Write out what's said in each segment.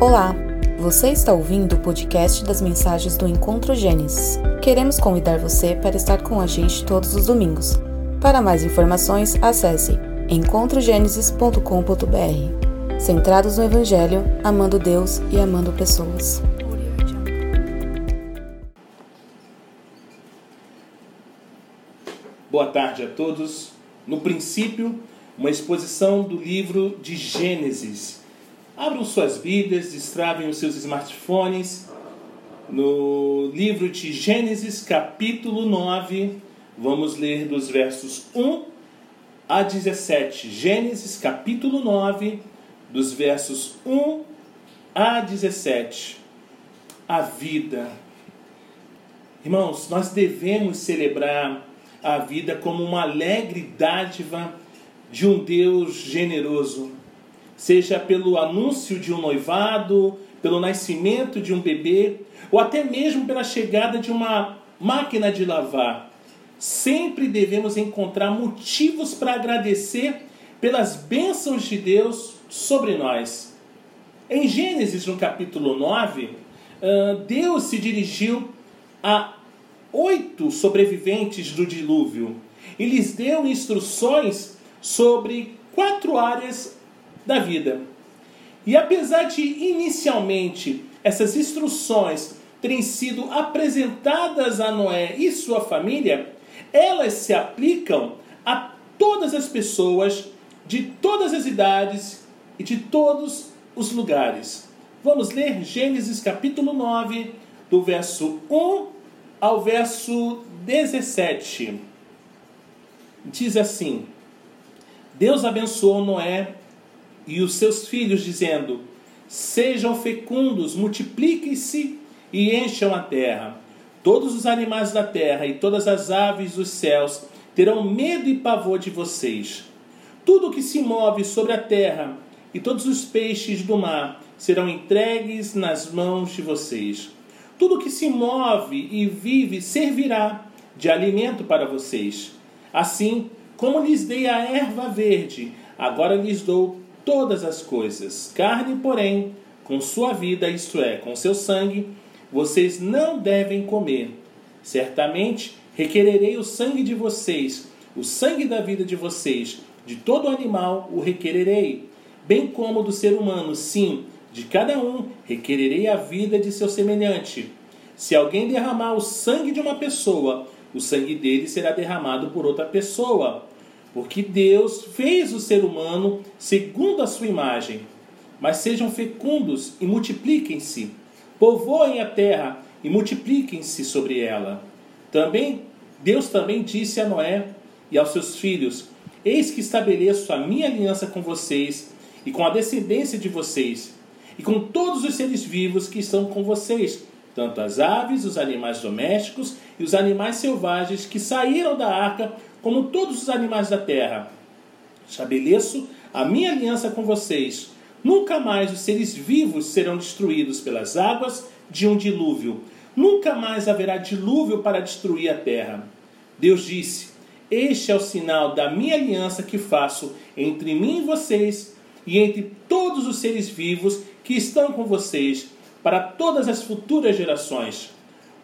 Olá, você está ouvindo o podcast das mensagens do Encontro Gênesis. Queremos convidar você para estar com a gente todos os domingos. Para mais informações, acesse encontrogenesis.com.br. Centrados no Evangelho, amando Deus e amando pessoas. Boa tarde a todos. No princípio, uma exposição do livro de Gênesis. Abram suas Bíblias, destravem os seus smartphones. No livro de Gênesis, capítulo 9, vamos ler dos versos 1 a 17. Gênesis, capítulo 9, dos versos 1 a 17. A vida. Irmãos, nós devemos celebrar a vida como uma alegre dádiva de um Deus generoso, seja pelo anúncio de um noivado, pelo nascimento de um bebê, ou até mesmo pela chegada de uma máquina de lavar. Sempre devemos encontrar motivos para agradecer pelas bênçãos de Deus sobre nós. Em Gênesis, no capítulo 9, Deus se dirigiu a oito sobreviventes do dilúvio e lhes deu instruções sobre quatro áreas da vida. E apesar de inicialmente essas instruções terem sido apresentadas a Noé e sua família, elas se aplicam a todas as pessoas de todas as idades e de todos os lugares. Vamos ler Gênesis capítulo 9, do verso 1 ao verso 17. Diz assim: Deus abençoou Noé e os seus filhos, dizendo: Sejam fecundos, multipliquem-se e encham a terra. Todos os animais da terra e todas as aves dos céus terão medo e pavor de vocês. Tudo que se move sobre a terra e todos os peixes do mar serão entregues nas mãos de vocês. Tudo que se move e vive servirá de alimento para vocês. Assim, como lhes dei a erva verde, agora lhes dou todas as coisas. Carne, porém, com sua vida, isto é, com seu sangue, vocês não devem comer. Certamente requererei o sangue de vocês, o sangue da vida de vocês, de todo animal o requererei, bem como do ser humano, sim, de cada um requererei a vida de seu semelhante. Se alguém derramar o sangue de uma pessoa, o sangue dele será derramado por outra pessoa. Porque Deus fez o ser humano segundo a sua imagem. Mas sejam fecundos e multipliquem-se, povoem a terra e multipliquem-se sobre ela. Também Deus também disse a Noé e aos seus filhos: Eis que estabeleço a minha aliança com vocês e com a descendência de vocês, e com todos os seres vivos que estão com vocês, tanto as aves, os animais domésticos e os animais selvagens que saíram da arca, como todos os animais da terra. Estabeleço a minha aliança com vocês. Nunca mais os seres vivos serão destruídos pelas águas de um dilúvio. Nunca mais haverá dilúvio para destruir a terra. Deus disse: Este é o sinal da minha aliança que faço entre mim e vocês e entre todos os seres vivos que estão com vocês para todas as futuras gerações.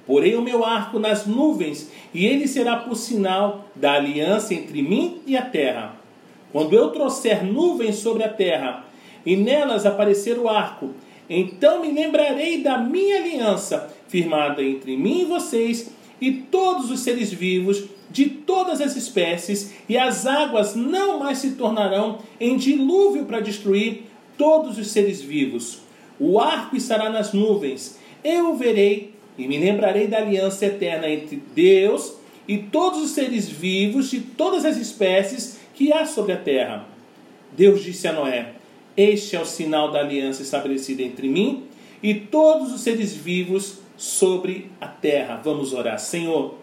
Porei o meu arco nas nuvens, e ele será por sinal da aliança entre mim e a terra. Quando eu trouxer nuvens sobre a terra, e nelas aparecer o arco, então me lembrarei da minha aliança, firmada entre mim e vocês, e todos os seres vivos de todas as espécies, e as águas não mais se tornarão em dilúvio para destruir todos os seres vivos. O arco estará nas nuvens, eu o verei e me lembrarei da aliança eterna entre Deus e todos os seres vivos de todas as espécies que há sobre a terra. Deus disse a Noé: Este é o sinal da aliança estabelecida entre mim e todos os seres vivos sobre a terra. Vamos orar. Senhor,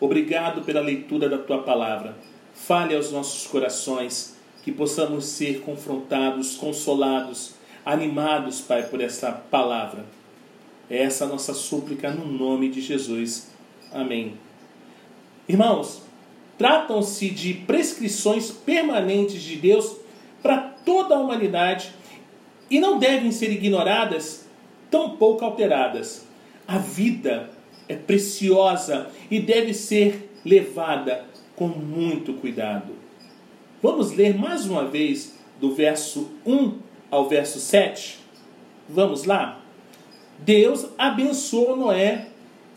obrigado pela leitura da tua palavra. Fale aos nossos corações, que possamos ser confrontados, consolados, animados, Pai, por esta palavra. Essa a nossa súplica no nome de Jesus. Amém. Irmãos, tratam-se de prescrições permanentes de Deus para toda a humanidade e não devem ser ignoradas, tampouco alteradas. A vida é preciosa e deve ser levada com muito cuidado. Vamos ler mais uma vez do verso 1 ao verso 7? Vamos lá? Deus abençoou Noé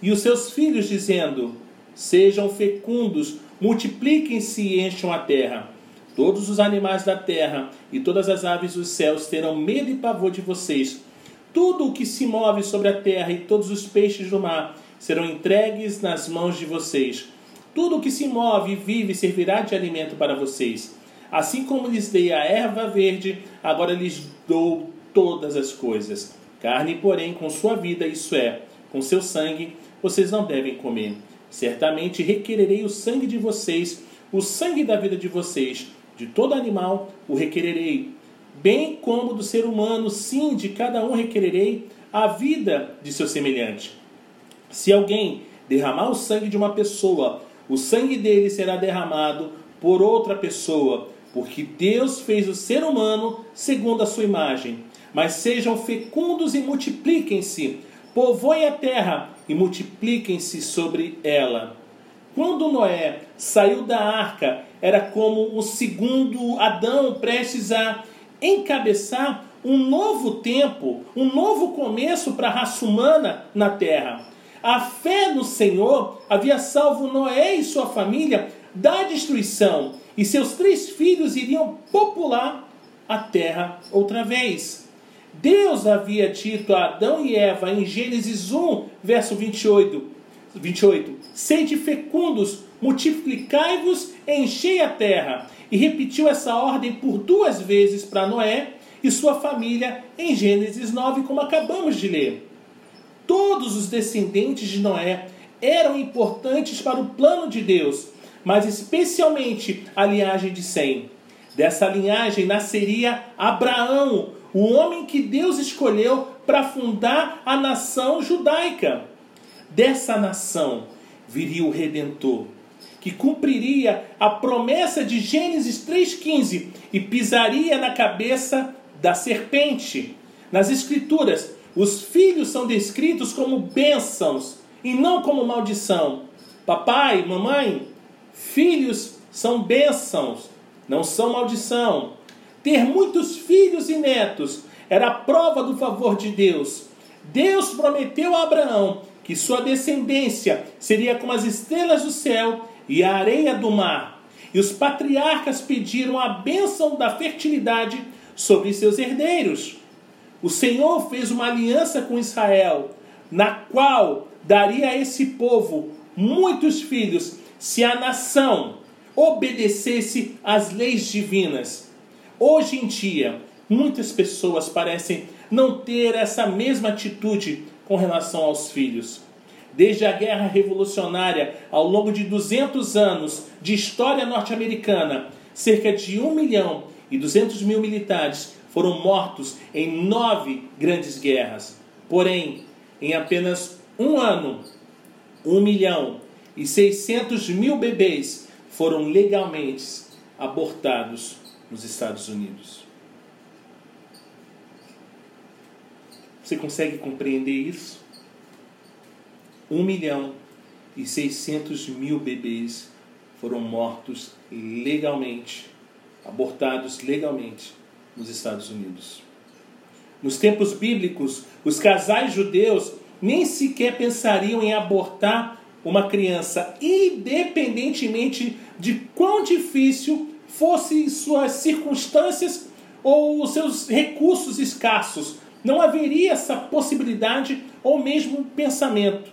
e os seus filhos, dizendo: Sejam fecundos, multipliquem-se e encham a terra. Todos os animais da terra e todas as aves dos céus terão medo e pavor de vocês. Tudo o que se move sobre a terra e todos os peixes do mar serão entregues nas mãos de vocês. Tudo o que se move e vive servirá de alimento para vocês. Assim como lhes dei a erva verde, agora lhes dou todas as coisas. Carne, porém, com sua vida, isso é, com seu sangue, vocês não devem comer. Certamente requererei o sangue de vocês, o sangue da vida de vocês, de todo animal o requererei, bem como do ser humano, sim, de cada um requererei a vida de seu semelhante. Se alguém derramar o sangue de uma pessoa, o sangue dele será derramado por outra pessoa, porque Deus fez o ser humano segundo a sua imagem. Mas sejam fecundos e multipliquem-se, povoem a terra e multipliquem-se sobre ela. Quando Noé saiu da arca, era como o segundo Adão prestes a encabeçar um novo tempo, um novo começo para a raça humana na terra. A fé no Senhor havia salvo Noé e sua família da destruição, e seus três filhos iriam popular a terra outra vez. Deus havia dito a Adão e Eva em Gênesis 1, verso 28, 28 Sede fecundos, multiplicai-vos, enchei a terra. E repetiu essa ordem por duas vezes para Noé e sua família em Gênesis 9, como acabamos de ler. Todos os descendentes de Noé eram importantes para o plano de Deus, mas especialmente a linhagem de Sem. Dessa linhagem nasceria Abraão, o homem que Deus escolheu para fundar a nação judaica. Dessa nação viria o redentor, que cumpriria a promessa de Gênesis 3:15 e pisaria na cabeça da serpente. Nas escrituras, os filhos são descritos como bênçãos e não como maldição. Papai, mamãe, filhos são bênçãos, não são maldição. Ter muitos filhos e netos era a prova do favor de Deus. Deus prometeu a Abraão que sua descendência seria como as estrelas do céu e a areia do mar. E os patriarcas pediram a bênção da fertilidade sobre seus herdeiros o Senhor fez uma aliança com Israel, na qual daria a esse povo muitos filhos, se a nação obedecesse às leis divinas. Hoje em dia, muitas pessoas parecem não ter essa mesma atitude com relação aos filhos. Desde a Guerra Revolucionária, ao longo de 200 anos de história norte-americana, cerca de 1 milhão e 200 mil militares foram mortos em nove grandes guerras. Porém, em apenas um ano, um milhão e seiscentos mil bebês foram legalmente abortados nos Estados Unidos. Você consegue compreender isso? Um milhão e seiscentos mil bebês foram mortos legalmente, abortados legalmente nos Estados Unidos. Nos tempos bíblicos, os casais judeus nem sequer pensariam em abortar uma criança, independentemente de quão difícil fossem suas circunstâncias ou os seus recursos escassos. Não haveria essa possibilidade ou mesmo pensamento.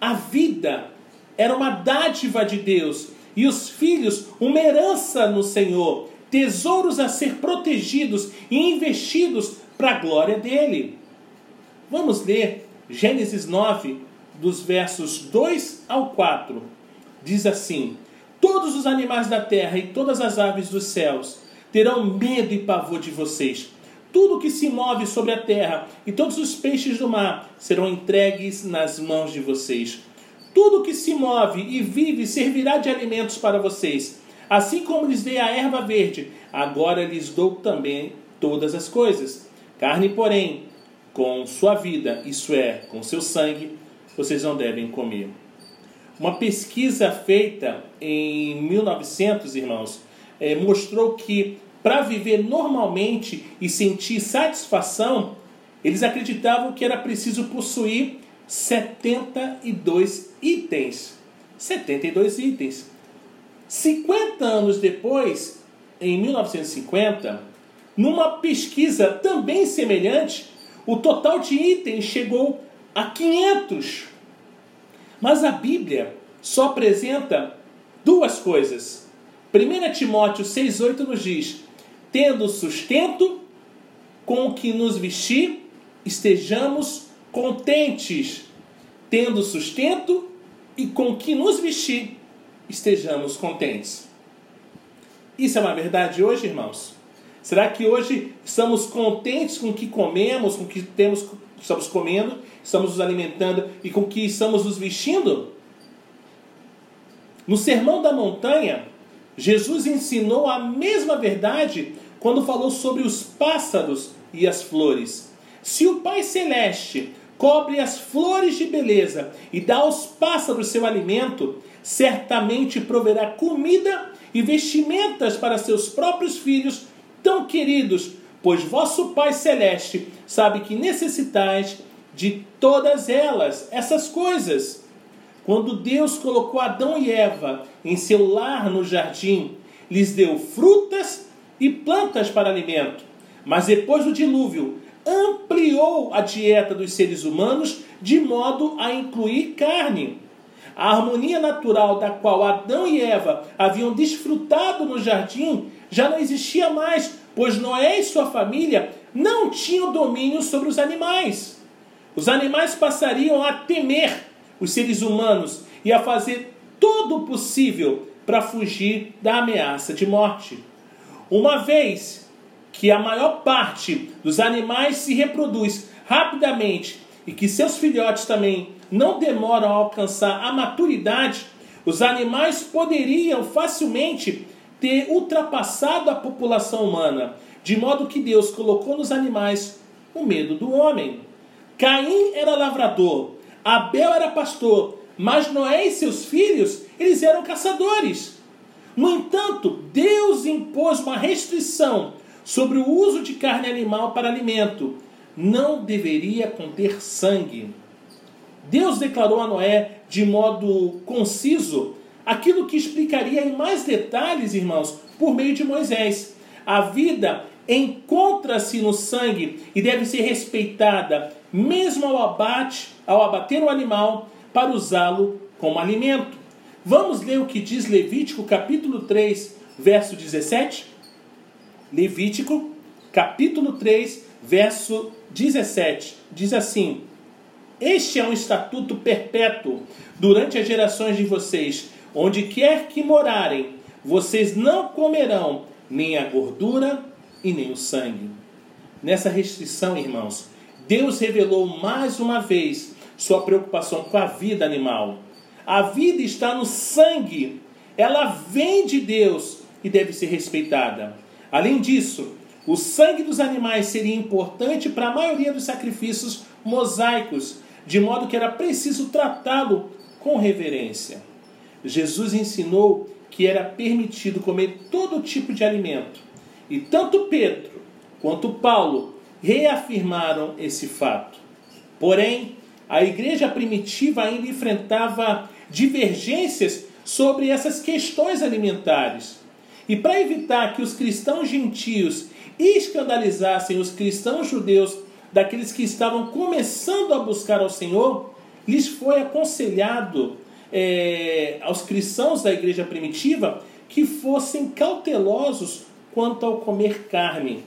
A vida era uma dádiva de Deus e os filhos uma herança no Senhor tesouros a ser protegidos e investidos para a glória dele. Vamos ler Gênesis 9, dos versos 2 ao 4. Diz assim: Todos os animais da terra e todas as aves dos céus terão medo e pavor de vocês. Tudo que se move sobre a terra e todos os peixes do mar serão entregues nas mãos de vocês. Tudo que se move e vive servirá de alimentos para vocês. Assim como lhes dei a erva verde, agora lhes dou também todas as coisas. Carne, porém, com sua vida, isso é, com seu sangue, vocês não devem comer. Uma pesquisa feita em 1900, irmãos, é, mostrou que para viver normalmente e sentir satisfação, eles acreditavam que era preciso possuir 72 itens. 72 itens. 50 anos depois, em 1950, numa pesquisa também semelhante, o total de itens chegou a 500. Mas a Bíblia só apresenta duas coisas. 1 Timóteo 6,8 nos diz: Tendo sustento com o que nos vestir, estejamos contentes. Tendo sustento e com o que nos vestir, estejamos contentes. Isso é uma verdade hoje, irmãos? Será que hoje estamos contentes com o que comemos, com o que temos, estamos comendo, estamos nos alimentando e com que estamos nos vestindo? No Sermão da Montanha, Jesus ensinou a mesma verdade quando falou sobre os pássaros e as flores. Se o Pai Celeste cobre as flores de beleza e dá aos pássaros seu alimento, certamente proverá comida e vestimentas para seus próprios filhos tão queridos, pois vosso Pai Celeste sabe que necessitais de todas elas, essas coisas. Quando Deus colocou Adão e Eva em seu lar no jardim, lhes deu frutas e plantas para alimento. Mas depois do dilúvio, ampliou a dieta dos seres humanos de modo a incluir carne. A harmonia natural da qual Adão e Eva haviam desfrutado no jardim já não existia mais, pois Noé e sua família não tinham domínio sobre os animais. Os animais passariam a temer os seres humanos e a fazer todo o possível para fugir da ameaça de morte. Uma vez que a maior parte dos animais se reproduz rapidamente e que seus filhotes também não demoram a alcançar a maturidade, os animais poderiam facilmente ter ultrapassado a população humana, de modo que Deus colocou nos animais o medo do homem. Caim era lavrador, Abel era pastor, mas Noé e seus filhos, eles eram caçadores. No entanto, Deus impôs uma restrição sobre o uso de carne animal para alimento. Não deveria conter sangue. Deus declarou a Noé de modo conciso aquilo que explicaria em mais detalhes, irmãos, por meio de Moisés. A vida encontra-se no sangue e deve ser respeitada, mesmo ao abate, ao abater o animal, para usá-lo como alimento. Vamos ler o que diz Levítico capítulo 3, verso 17? Levítico capítulo 3, verso 17. Diz assim: Este é um estatuto perpétuo durante as gerações de vocês Onde quer que morarem, vocês não comerão nem a gordura e nem o sangue. Nessa restrição, irmãos, Deus revelou mais uma vez sua preocupação com a vida animal. A vida está no sangue, ela vem de Deus e deve ser respeitada. Além disso, o sangue dos animais seria importante para a maioria dos sacrifícios mosaicos, de modo que era preciso tratá-lo com reverência. Jesus ensinou que era permitido comer todo tipo de alimento. E tanto Pedro quanto Paulo reafirmaram esse fato. Porém, a igreja primitiva ainda enfrentava divergências sobre essas questões alimentares. E para evitar que os cristãos gentios escandalizassem os cristãos judeus daqueles que estavam começando a buscar ao Senhor, lhes foi aconselhado é, aos cristãos da igreja primitiva que fossem cautelosos quanto ao comer carne.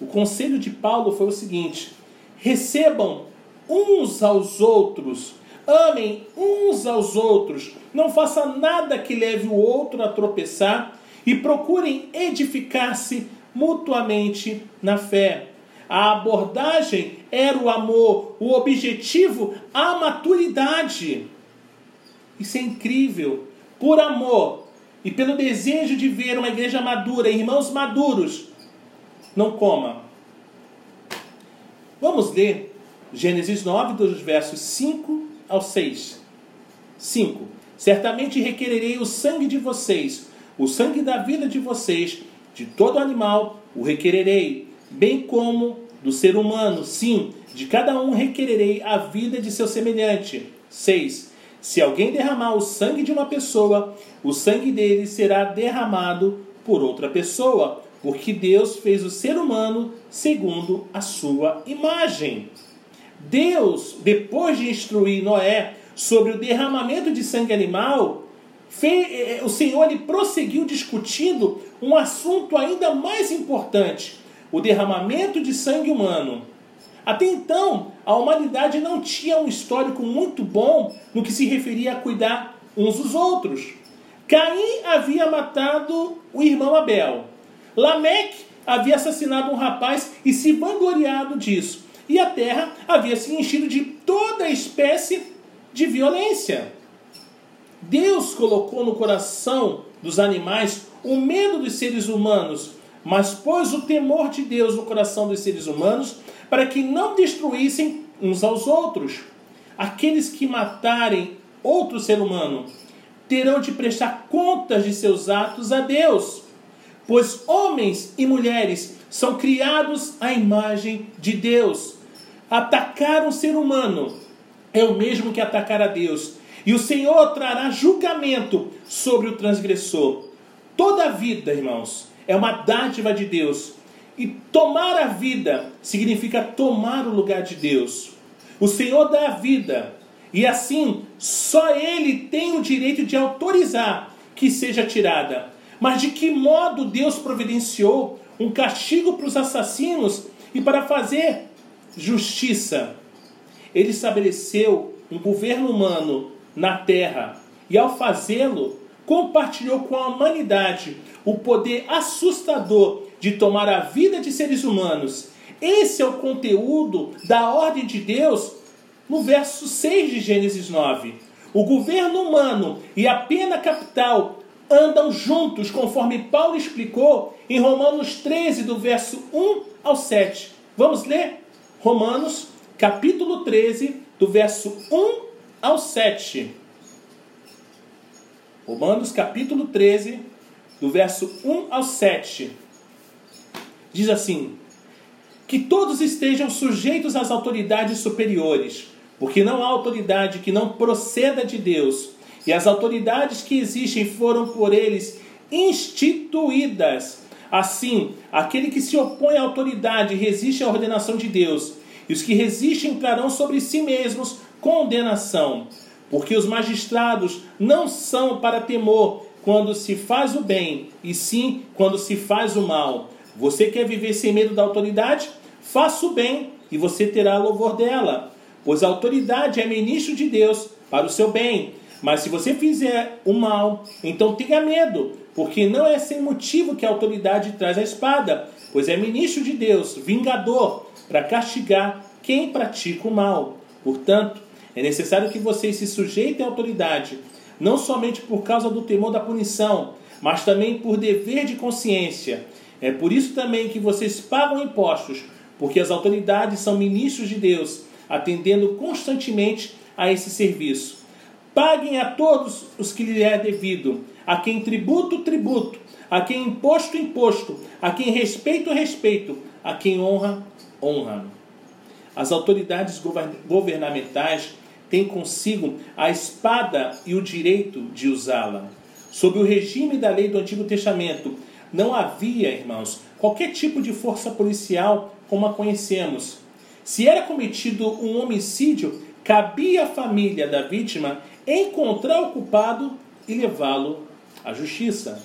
O conselho de Paulo foi o seguinte: recebam uns aos outros, amem uns aos outros, não faça nada que leve o outro a tropeçar e procurem edificar-se mutuamente na fé. A abordagem era o amor, o objetivo, a maturidade. Isso é incrível. Por amor e pelo desejo de ver uma igreja madura, irmãos maduros, não coma. Vamos ler Gênesis 9, dos versos 5 ao 6. 5. Certamente requererei o sangue de vocês, o sangue da vida de vocês, de todo animal o requererei, bem como do ser humano, sim, de cada um requererei a vida de seu semelhante. 6. Se alguém derramar o sangue de uma pessoa, o sangue dele será derramado por outra pessoa, porque Deus fez o ser humano segundo a sua imagem. Deus, depois de instruir Noé sobre o derramamento de sangue animal, fez, eh, o Senhor ele prosseguiu discutindo um assunto ainda mais importante: o derramamento de sangue humano. Até então, a humanidade não tinha um histórico muito bom no que se referia a cuidar uns dos outros. Caim havia matado o irmão Abel. Lameque havia assassinado um rapaz e se vangloriado disso. E a terra havia se enchido de toda espécie de violência. Deus colocou no coração dos animais o medo dos seres humanos, mas pôs o temor de Deus no coração dos seres humanos para que não destruíssem uns aos outros. Aqueles que matarem outro ser humano terão de prestar contas de seus atos a Deus, pois homens e mulheres são criados à imagem de Deus. Atacar um ser humano é o mesmo que atacar a Deus. E o Senhor trará julgamento sobre o transgressor. Toda a vida, irmãos, é uma dádiva de Deus. E tomar a vida significa tomar o lugar de Deus. O Senhor dá a vida. E assim, só Ele tem o direito de autorizar que seja tirada. Mas de que modo Deus providenciou um castigo para os assassinos e para fazer justiça? ele estabeleceu um governo humano na terra e, ao fazê-lo, compartilhou com a humanidade o poder assustador de tomar a vida de seres humanos. Esse é o conteúdo da ordem de Deus no verso 6 de Gênesis 9. O governo humano e a pena capital andam juntos, conforme Paulo explicou em Romanos 13, do verso 1 ao 7. Vamos ler? Romanos capítulo 13, do verso 1 ao 7. Romanos, capítulo 13, do verso 1 ao 7. Diz assim: Que todos estejam sujeitos às autoridades superiores, porque não há autoridade que não proceda de Deus, e as autoridades que existem foram por eles instituídas. Assim, aquele que se opõe à autoridade resiste à ordenação de Deus e os que resistem trarão sobre si mesmos condenação, porque os magistrados não são para temor quando se faz o bem, e sim quando se faz o mal. Você quer viver sem medo da autoridade? Faça o bem e você terá louvor dela, pois a autoridade é ministro de Deus para o seu bem. Mas se você fizer o mal, então tenha medo, porque não é sem motivo que a autoridade traz a espada, pois é ministro de Deus, vingador, para castigar quem pratica o mal. Portanto, é necessário que vocês se sujeitem à autoridade, não somente por causa do temor da punição, mas também por dever de consciência. É por isso também que vocês pagam impostos, porque as autoridades são ministros de Deus, atendendo constantemente a esse serviço. Paguem a todos os que lhe é devido, a quem tributo, tributo, a quem imposto, imposto, a quem respeito, respeito, a quem honra, honra. As autoridades governamentais têm consigo a espada e o direito de usá-la. Sob o regime da lei do Antigo Testamento, não havia, irmãos, qualquer tipo de força policial como a conhecemos. Se era cometido um homicídio, cabia à família da vítima encontrar o culpado e levá-lo à justiça.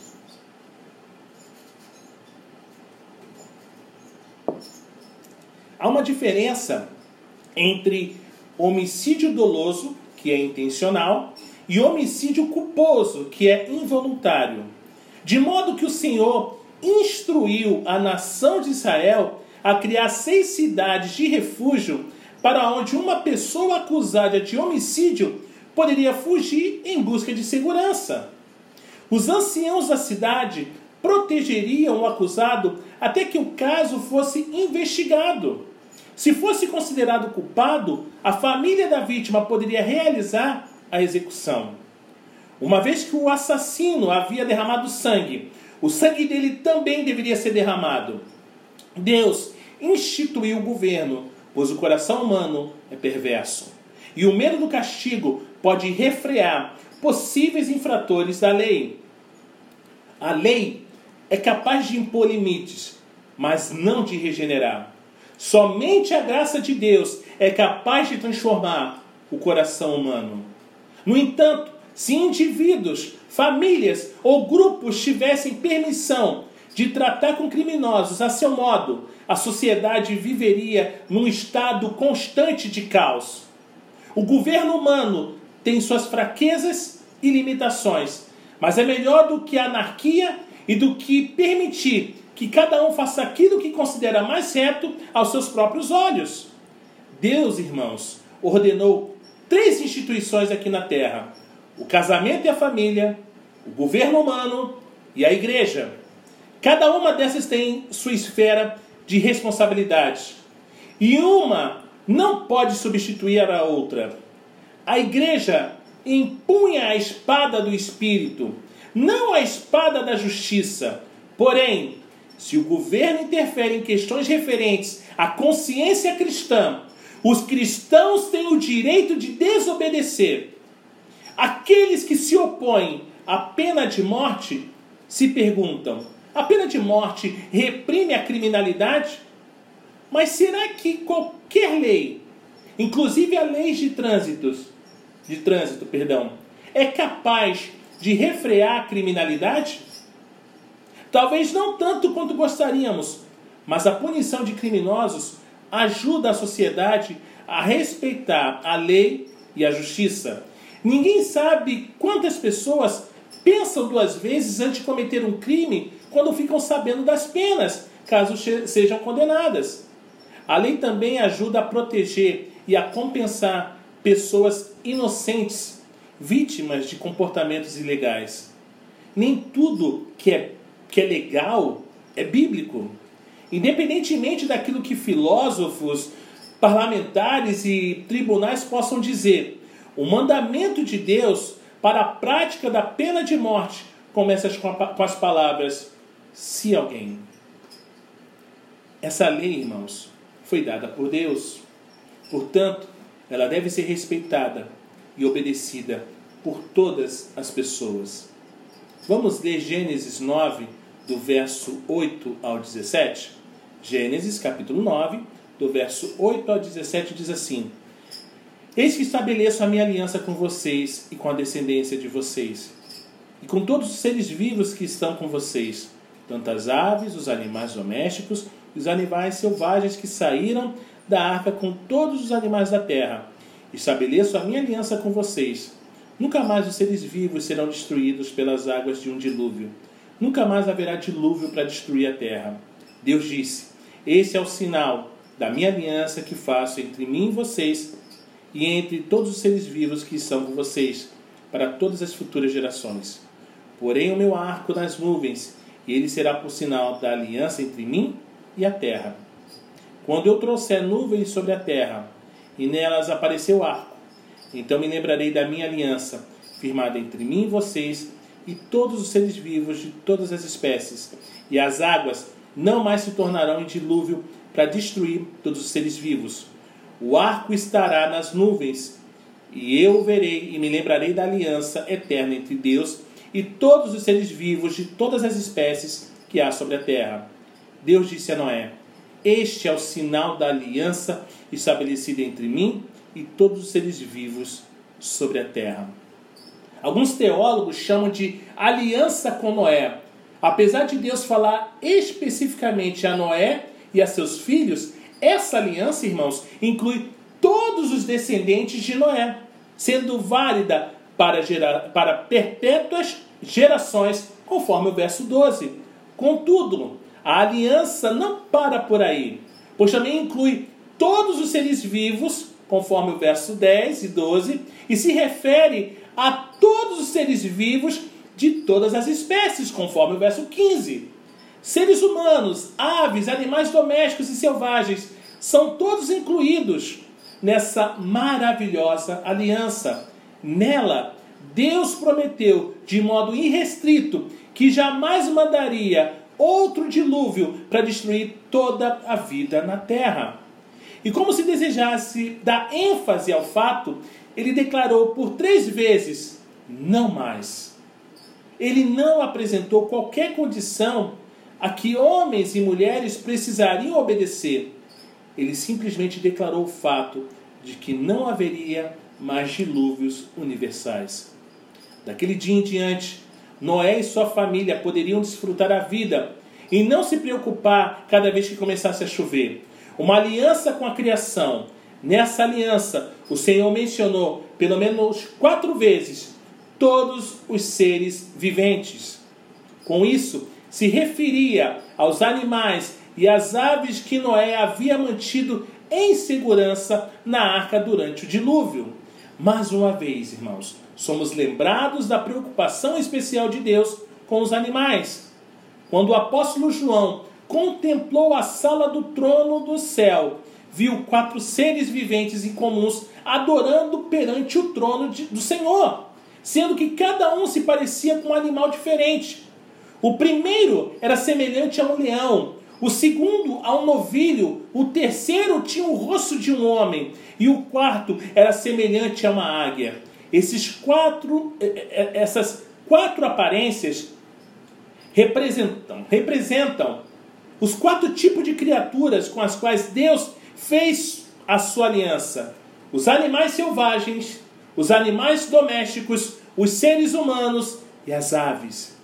Há uma diferença entre homicídio doloso, que é intencional, e homicídio culposo, que é involuntário. De modo que o Senhor instruiu a nação de Israel a criar seis cidades de refúgio para onde uma pessoa acusada de homicídio poderia fugir em busca de segurança. Os anciãos da cidade protegeriam o acusado até que o caso fosse investigado. Se fosse considerado culpado, a família da vítima poderia realizar a execução. Uma vez que o assassino havia derramado sangue, o sangue dele também deveria ser derramado. Deus instituiu o governo, pois o coração humano é perverso. E o medo do castigo pode refrear possíveis infratores da lei. A lei é capaz de impor limites, mas não de regenerar. Somente a graça de Deus é capaz de transformar o coração humano. No entanto, se indivíduos, famílias ou grupos tivessem permissão de tratar com criminosos a seu modo, a sociedade viveria num estado constante de caos. O governo humano tem suas fraquezas e limitações, mas é melhor do que a anarquia e do que permitir que cada um faça aquilo que considera mais certo aos seus próprios olhos. Deus, irmãos, ordenou três instituições aqui na terra: o casamento e a família, o governo humano e a igreja. Cada uma dessas tem sua esfera de responsabilidade. E uma não pode substituir a outra. A igreja empunha a espada do espírito, não a espada da justiça. Porém, se o governo interfere em questões referentes à consciência cristã, os cristãos têm o direito de desobedecer. Aqueles que se opõem à pena de morte se perguntam: a pena de morte reprime a criminalidade? Mas será que qualquer lei, inclusive a lei de trânsitos, de trânsito, perdão, é capaz de refrear a criminalidade? Talvez não tanto quanto gostaríamos, mas a punição de criminosos ajuda a sociedade a respeitar a lei e a justiça. Ninguém sabe quantas pessoas pensam duas vezes antes de cometer um crime quando ficam sabendo das penas, caso sejam condenadas. A lei também ajuda a proteger e a compensar pessoas inocentes, vítimas de comportamentos ilegais. Nem tudo que é, que é legal é bíblico. Independentemente daquilo que filósofos, parlamentares e tribunais possam dizer, o mandamento de Deus para a prática da pena de morte começa com as palavras: se alguém. Essa lei, irmãos, foi dada por Deus. Portanto, ela deve ser respeitada e obedecida por todas as pessoas. Vamos ler Gênesis 9, do verso 8 ao 17? Gênesis capítulo 9, do verso 8 ao 17 diz assim: Eis que estabeleço a minha aliança com vocês e com a descendência de vocês, e com todos os seres vivos que estão com vocês, tanto as aves, os animais domésticos os animais selvagens que saíram da arca com todos os animais da terra. Estabeleço a minha aliança com vocês. Nunca mais os seres vivos serão destruídos pelas águas de um dilúvio. Nunca mais haverá dilúvio para destruir a terra. Deus disse: Esse é o sinal da minha aliança que faço entre mim e vocês e entre todos os seres vivos que são com vocês, para todas as futuras gerações. Porém, o meu arco nas nuvens, e ele será por sinal da aliança entre mim e a terra. Quando eu trouxer nuvens sobre a terra, e nelas apareceu o arco, então me lembrarei da minha aliança, firmada entre mim e vocês, e todos os seres vivos de todas as espécies, e as águas não mais se tornarão em dilúvio para destruir todos os seres vivos. O arco estará nas nuvens, e eu verei e me lembrarei da aliança eterna entre Deus e todos os seres vivos de todas as espécies que há sobre a terra. Deus disse a Noé: Este é o sinal da aliança estabelecida entre mim e todos os seres vivos sobre a terra. Alguns teólogos chamam de aliança com Noé. Apesar de Deus falar especificamente a Noé e a seus filhos, essa aliança, irmãos, inclui todos os descendentes de Noé, sendo válida para, gerar, para perpétuas gerações, conforme o verso 12. Contudo, a aliança não para por aí, pois também inclui todos os seres vivos, conforme o verso 10 e 12, e se refere a todos os seres vivos de todas as espécies, conforme o verso 15. Seres humanos, aves, animais domésticos e selvagens são todos incluídos nessa maravilhosa aliança. Nela, Deus prometeu de modo irrestrito que jamais mandaria outro dilúvio para destruir toda a vida na terra. E como se desejasse dar ênfase ao fato, ele declarou por três vezes: não mais. Ele não apresentou qualquer condição a que homens e mulheres precisariam obedecer. Ele simplesmente declarou o fato de que não haveria mais dilúvios universais. Daquele dia em diante, Noé e sua família poderiam desfrutar a vida e não se preocupar cada vez que começasse a chover. Uma aliança com a criação. Nessa aliança, o Senhor mencionou pelo menos quatro vezes todos os seres viventes. Com isso, se referia aos animais e às aves que Noé havia mantido em segurança na arca durante o dilúvio. Mais uma vez, irmãos, somos lembrados da preocupação especial de Deus com os animais. Quando o apóstolo João contemplou a sala do trono do céu, viu quatro seres viventes incomuns adorando perante o trono de, do Senhor, sendo que cada um se parecia com um animal diferente. O primeiro era semelhante a um leão, o segundo a um novilho, o terceiro tinha o rosto de um homem, e o quarto era semelhante a uma águia. Esses quatro, eh, eh, essas quatro aparências representam, representam os quatro tipos de criaturas com as quais Deus fez a sua aliança: os animais selvagens, os animais domésticos, os seres humanos e as aves.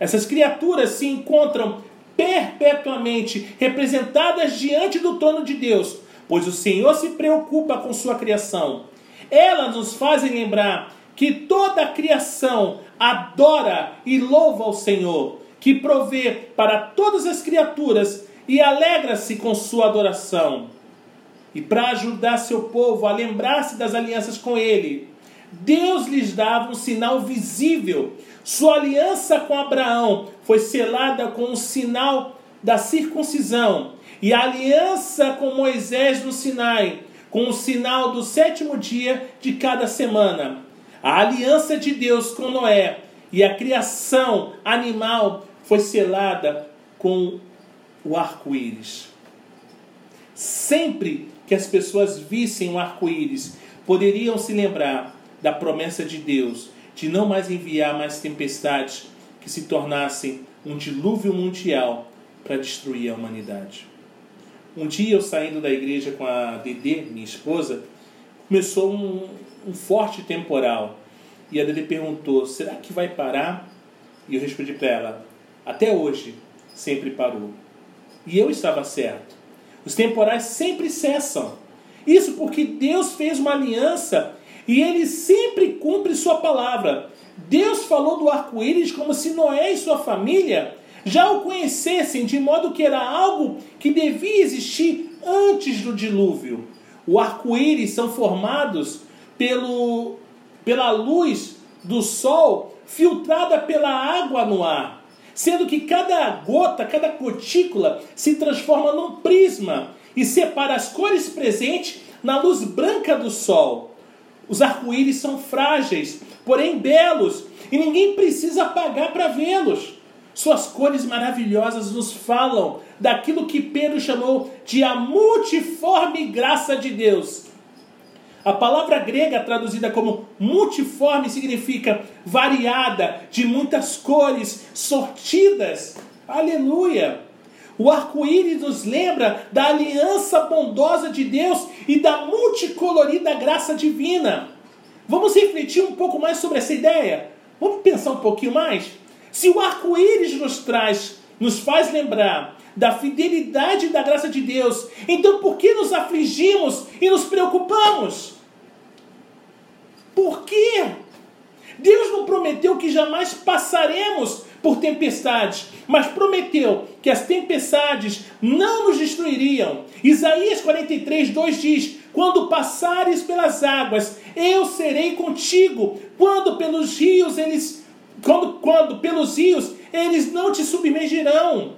Essas criaturas se encontram perpetuamente representadas diante do trono de Deus, pois o Senhor se preocupa com sua criação. Elas nos fazem lembrar que toda a criação adora e louva ao Senhor, que provê para todas as criaturas e alegra-se com sua adoração. E para ajudar seu povo a lembrar-se das alianças com ele, Deus lhes dava um sinal visível sua aliança com Abraão foi selada com o sinal da circuncisão, e a aliança com Moisés no Sinai, com o sinal do sétimo dia de cada semana. A aliança de Deus com Noé e a criação animal foi selada com o arco-íris. Sempre que as pessoas vissem o arco-íris, poderiam se lembrar da promessa de Deus de não mais enviar mais tempestades que se tornassem um dilúvio mundial para destruir a humanidade. Um dia eu saindo da igreja com a Dedê, minha esposa, começou um, um forte temporal. E a Dedê perguntou: será que vai parar? E eu respondi para ela: até hoje sempre parou. E eu estava certo. Os temporais sempre cessam. Isso porque Deus fez uma aliança e ele sempre cumpre sua palavra. Deus falou do arco-íris como se Noé e sua família já o conhecessem, de modo que era algo que devia existir antes do dilúvio. O arco-íris são formados pelo, pela luz do sol filtrada pela água no ar, sendo que cada gota, cada gotícula se transforma num prisma e separa as cores presentes na luz branca do sol. Os arco-íris são frágeis, porém belos, e ninguém precisa pagar para vê-los. Suas cores maravilhosas nos falam daquilo que Pedro chamou de a multiforme graça de Deus. A palavra grega traduzida como multiforme significa variada, de muitas cores, sortidas. Aleluia! O arco-íris nos lembra da aliança bondosa de Deus e da multicolorida graça divina. Vamos refletir um pouco mais sobre essa ideia? Vamos pensar um pouquinho mais? Se o arco-íris nos traz, nos faz lembrar da fidelidade e da graça de Deus, então por que nos afligimos e nos preocupamos? Por quê? Deus não prometeu que jamais passaremos por tempestades, mas prometeu que as tempestades não nos destruiriam. Isaías 43, 2 diz: Quando passares pelas águas, eu serei contigo. Quando pelos rios eles quando, quando pelos rios eles não te submergirão.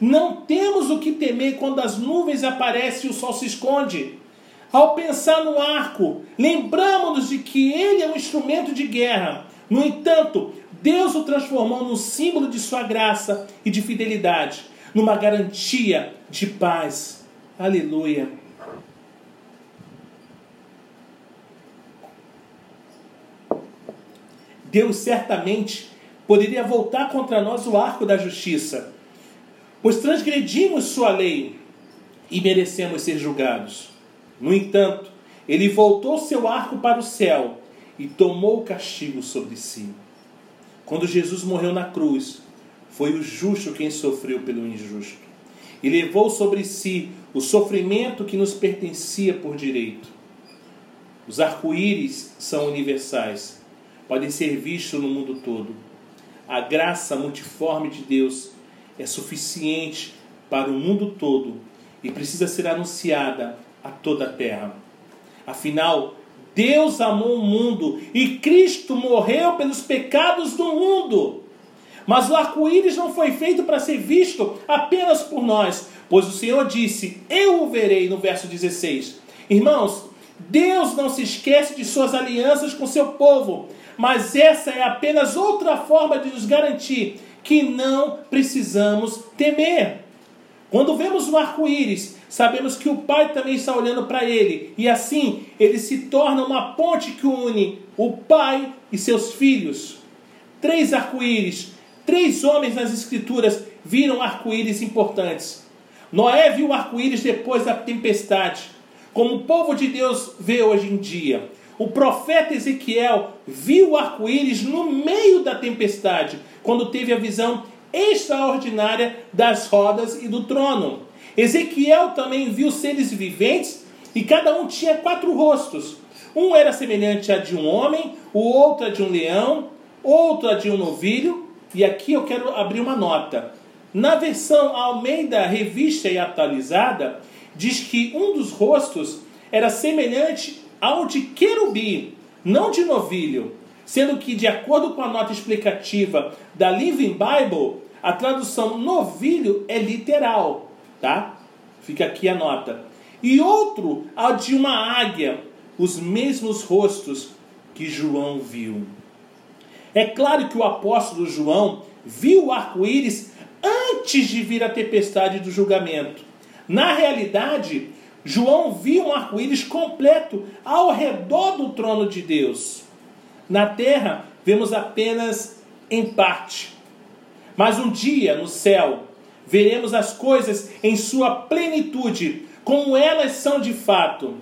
Não temos o que temer quando as nuvens aparecem e o sol se esconde. Ao pensar no arco, lembramos-nos de que ele é um instrumento de guerra. No entanto, Deus o transformou num símbolo de sua graça e de fidelidade, numa garantia de paz. Aleluia. Deus certamente poderia voltar contra nós o arco da justiça, pois transgredimos sua lei e merecemos ser julgados. No entanto, ele voltou seu arco para o céu e tomou o castigo sobre si. Quando Jesus morreu na cruz, foi o justo quem sofreu pelo injusto e levou sobre si o sofrimento que nos pertencia por direito. Os arco-íris são universais, podem ser vistos no mundo todo. A graça multiforme de Deus é suficiente para o mundo todo e precisa ser anunciada a toda a terra. Afinal, Deus amou o mundo e Cristo morreu pelos pecados do mundo. Mas o arco-íris não foi feito para ser visto apenas por nós, pois o Senhor disse: Eu o verei, no verso 16. Irmãos, Deus não se esquece de suas alianças com seu povo, mas essa é apenas outra forma de nos garantir que não precisamos temer. Quando vemos o arco-íris, sabemos que o Pai também está olhando para ele, e assim ele se torna uma ponte que une o Pai e seus filhos. Três arco-íris, três homens nas Escrituras viram arco-íris importantes. Noé viu o arco-íris depois da tempestade, como o povo de Deus vê hoje em dia. O profeta Ezequiel viu o arco-íris no meio da tempestade, quando teve a visão extraordinária das rodas e do trono. Ezequiel também viu seres viventes e cada um tinha quatro rostos. Um era semelhante a de um homem, o outro a de um leão, outro a de um novilho. E aqui eu quero abrir uma nota. Na versão Almeida Revista e Atualizada, diz que um dos rostos era semelhante ao de querubim, não de novilho, sendo que, de acordo com a nota explicativa da Living Bible, a tradução novilho é literal, tá? Fica aqui a nota. E outro, a de uma águia, os mesmos rostos que João viu. É claro que o apóstolo João viu o arco-íris antes de vir a tempestade do julgamento. Na realidade, João viu um arco-íris completo ao redor do trono de Deus. Na terra, vemos apenas em parte. Mas um dia, no céu, veremos as coisas em sua plenitude, como elas são de fato.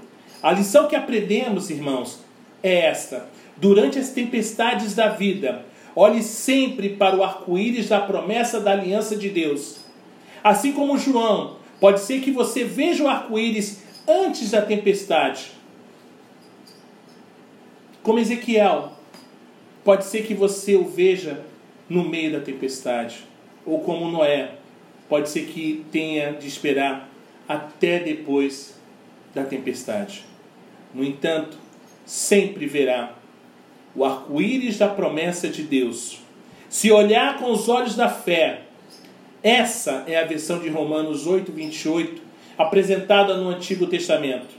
A lição que aprendemos, irmãos, é esta: durante as tempestades da vida, olhe sempre para o arco-íris da promessa da aliança de Deus. Assim como João, pode ser que você veja o arco-íris antes da tempestade. Como Ezequiel, pode ser que você o veja no meio da tempestade. Ou como Noé, pode ser que tenha de esperar até depois da tempestade. No entanto, sempre verá o arco-íris da promessa de Deus. Se olhar com os olhos da fé, essa é a versão de Romanos 8, 28, apresentada no Antigo Testamento.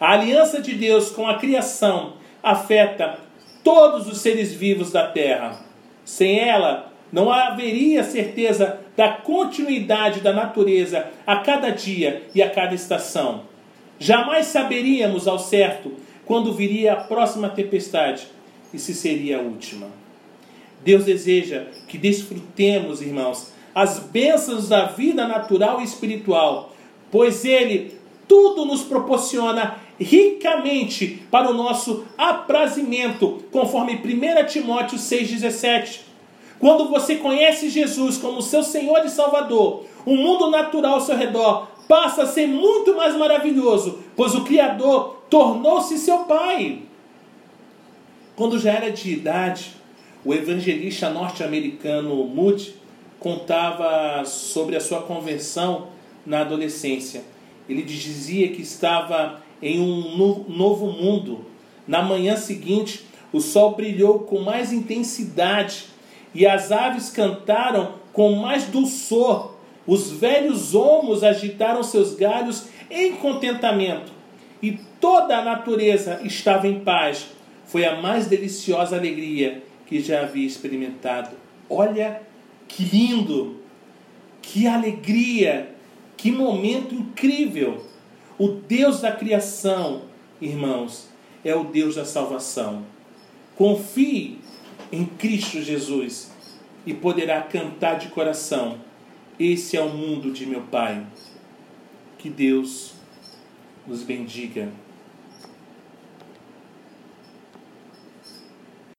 A aliança de Deus com a criação afeta todos os seres vivos da terra. Sem ela, não haveria certeza da continuidade da natureza a cada dia e a cada estação. Jamais saberíamos ao certo quando viria a próxima tempestade e se seria a última. Deus deseja que desfrutemos, irmãos, as bênçãos da vida natural e espiritual, pois Ele tudo nos proporciona ricamente para o nosso aprazimento, conforme 1 Timóteo 6,17. Quando você conhece Jesus como seu Senhor e Salvador, o mundo natural ao seu redor passa a ser muito mais maravilhoso, pois o Criador tornou-se seu Pai. Quando já era de idade, o evangelista norte-americano Moody contava sobre a sua conversão na adolescência. Ele dizia que estava em um novo mundo. Na manhã seguinte, o sol brilhou com mais intensidade e as aves cantaram com mais dulçor. Os velhos olmos agitaram seus galhos em contentamento, e toda a natureza estava em paz. Foi a mais deliciosa alegria que já havia experimentado. Olha que lindo! Que alegria! Que momento incrível! O Deus da criação, irmãos, é o Deus da salvação. Confie em Cristo Jesus e poderá cantar de coração: Esse é o mundo de meu Pai. Que Deus nos bendiga.